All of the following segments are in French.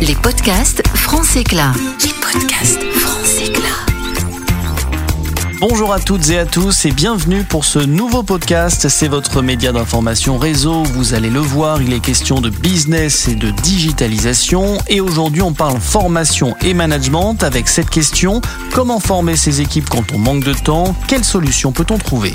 Les podcasts France Éclat. Les podcasts France Éclat. Bonjour à toutes et à tous et bienvenue pour ce nouveau podcast. C'est votre média d'information réseau. Vous allez le voir, il est question de business et de digitalisation. Et aujourd'hui, on parle formation et management avec cette question comment former ses équipes quand on manque de temps? Quelles solutions peut-on trouver?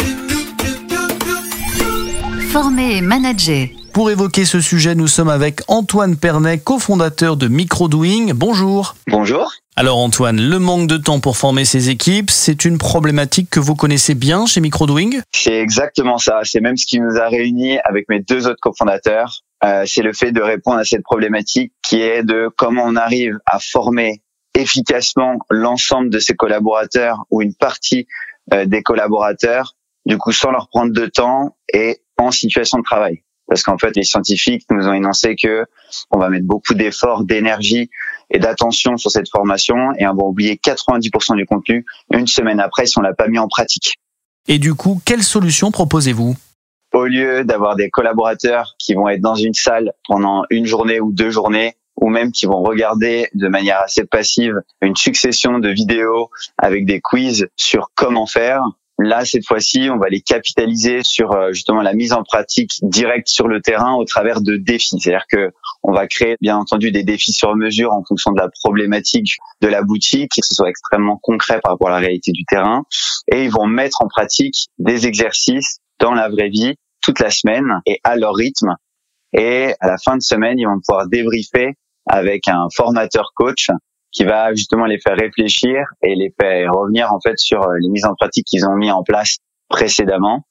Former et manager. Pour évoquer ce sujet, nous sommes avec Antoine Pernet, cofondateur de Microdoing. Bonjour. Bonjour. Alors Antoine, le manque de temps pour former ses équipes, c'est une problématique que vous connaissez bien chez Microdoing C'est exactement ça. C'est même ce qui nous a réunis avec mes deux autres cofondateurs. Euh, c'est le fait de répondre à cette problématique qui est de comment on arrive à former efficacement l'ensemble de ses collaborateurs ou une partie euh, des collaborateurs, du coup sans leur prendre de temps et en situation de travail parce qu'en fait les scientifiques nous ont énoncé que on va mettre beaucoup d'efforts, d'énergie et d'attention sur cette formation et on va oublier 90% du contenu une semaine après si on l'a pas mis en pratique. Et du coup, quelle solution proposez-vous? Au lieu d'avoir des collaborateurs qui vont être dans une salle pendant une journée ou deux journées ou même qui vont regarder de manière assez passive une succession de vidéos avec des quiz sur comment faire, Là, cette fois-ci, on va les capitaliser sur euh, justement la mise en pratique directe sur le terrain au travers de défis. C'est-à-dire que on va créer bien entendu des défis sur mesure en fonction de la problématique de la boutique, que ce soit extrêmement concret par rapport à la réalité du terrain, et ils vont mettre en pratique des exercices dans la vraie vie toute la semaine et à leur rythme. Et à la fin de semaine, ils vont pouvoir débriefer avec un formateur coach qui va justement les faire réfléchir et les faire revenir en fait sur euh, les mises en pratique qu'ils ont mis en place précédemment.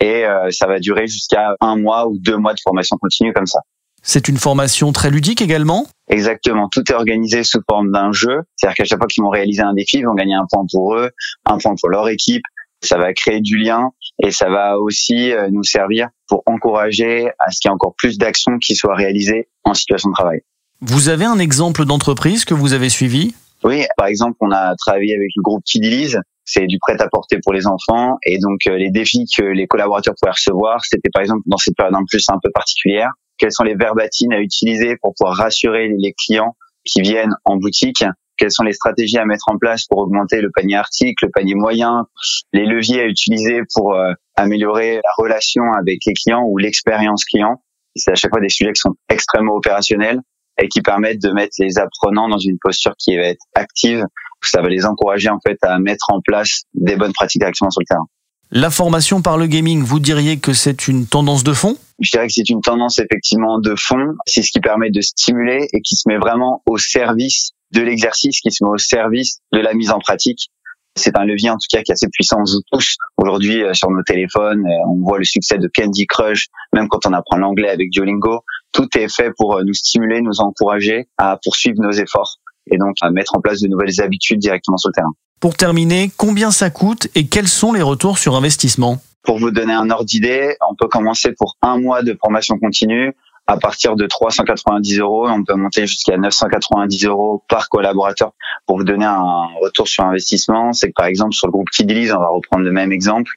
Et euh, ça va durer jusqu'à un mois ou deux mois de formation continue comme ça. C'est une formation très ludique également? Exactement, tout est organisé sous forme d'un jeu. C'est-à-dire qu'à chaque fois qu'ils vont réaliser un défi, ils vont gagner un point pour eux, un point pour leur équipe. Ça va créer du lien et ça va aussi euh, nous servir pour encourager à ce qu'il y ait encore plus d'actions qui soient réalisées en situation de travail. Vous avez un exemple d'entreprise que vous avez suivi? Oui, par exemple, on a travaillé avec le groupe Kidiliz. C'est du prêt-à-porter pour les enfants. Et donc, euh, les défis que les collaborateurs pouvaient recevoir, c'était par exemple dans cette période en plus un peu particulière, quelles sont les verbatines à utiliser pour pouvoir rassurer les clients qui viennent en boutique? Quelles sont les stratégies à mettre en place pour augmenter le panier article, le panier moyen, les leviers à utiliser pour euh, améliorer la relation avec les clients ou l'expérience client? C'est à chaque fois des sujets qui sont extrêmement opérationnels et qui permettent de mettre les apprenants dans une posture qui va être active. Ça va les encourager en fait à mettre en place des bonnes pratiques directement sur le terrain. La formation par le gaming, vous diriez que c'est une tendance de fond? Je dirais que c'est une tendance effectivement de fond. C'est ce qui permet de stimuler et qui se met vraiment au service de l'exercice, qui se met au service de la mise en pratique c'est un levier en tout cas qui a assez puissant. On tous aujourd'hui euh, sur nos téléphones. Euh, on voit le succès de Candy Crush, même quand on apprend l'anglais avec Duolingo. Tout est fait pour euh, nous stimuler, nous encourager à poursuivre nos efforts et donc à mettre en place de nouvelles habitudes directement sur le terrain. Pour terminer, combien ça coûte et quels sont les retours sur investissement? Pour vous donner un ordre d'idée, on peut commencer pour un mois de formation continue à partir de 390 euros. On peut monter jusqu'à 990 euros par collaborateur. Pour vous donner un retour sur investissement, c'est que par exemple sur le groupe Kidiliz, on va reprendre le même exemple,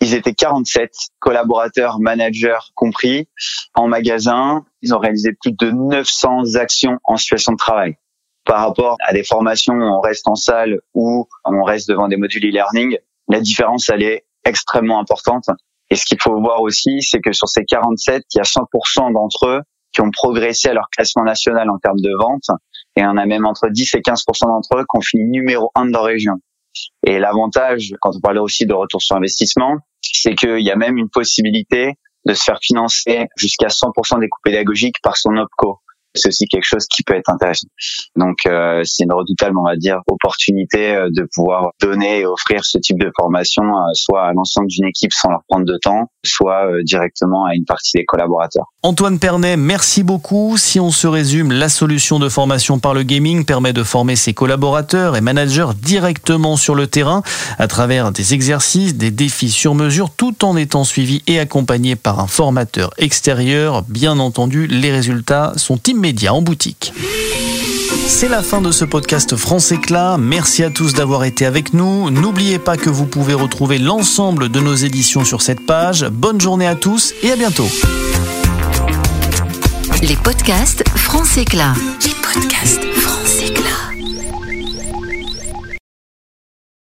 ils étaient 47 collaborateurs, managers compris, en magasin. Ils ont réalisé plus de 900 actions en situation de travail. Par rapport à des formations où on reste en salle ou on reste devant des modules e-learning, la différence, elle est extrêmement importante. Et ce qu'il faut voir aussi, c'est que sur ces 47, il y a 100% d'entre eux qui ont progressé à leur classement national en termes de vente. Et on a même entre 10 et 15% d'entre eux qui ont fini numéro 1 de leur région. Et l'avantage, quand on parlait aussi de retour sur investissement, c'est qu'il y a même une possibilité de se faire financer jusqu'à 100% des coûts pédagogiques par son OPCO c'est aussi quelque chose qui peut être intéressant. Donc euh, c'est une redoutable, on va dire, opportunité euh, de pouvoir donner et offrir ce type de formation euh, soit à l'ensemble d'une équipe sans leur prendre de temps, soit directement à une partie des collaborateurs. Antoine Pernet, merci beaucoup. Si on se résume, la solution de formation par le gaming permet de former ses collaborateurs et managers directement sur le terrain à travers des exercices, des défis sur mesure, tout en étant suivi et accompagné par un formateur extérieur. Bien entendu, les résultats sont immédiats médias en boutique. C'est la fin de ce podcast France Éclat. Merci à tous d'avoir été avec nous. N'oubliez pas que vous pouvez retrouver l'ensemble de nos éditions sur cette page. Bonne journée à tous et à bientôt. Les podcasts France Éclat. Les podcasts.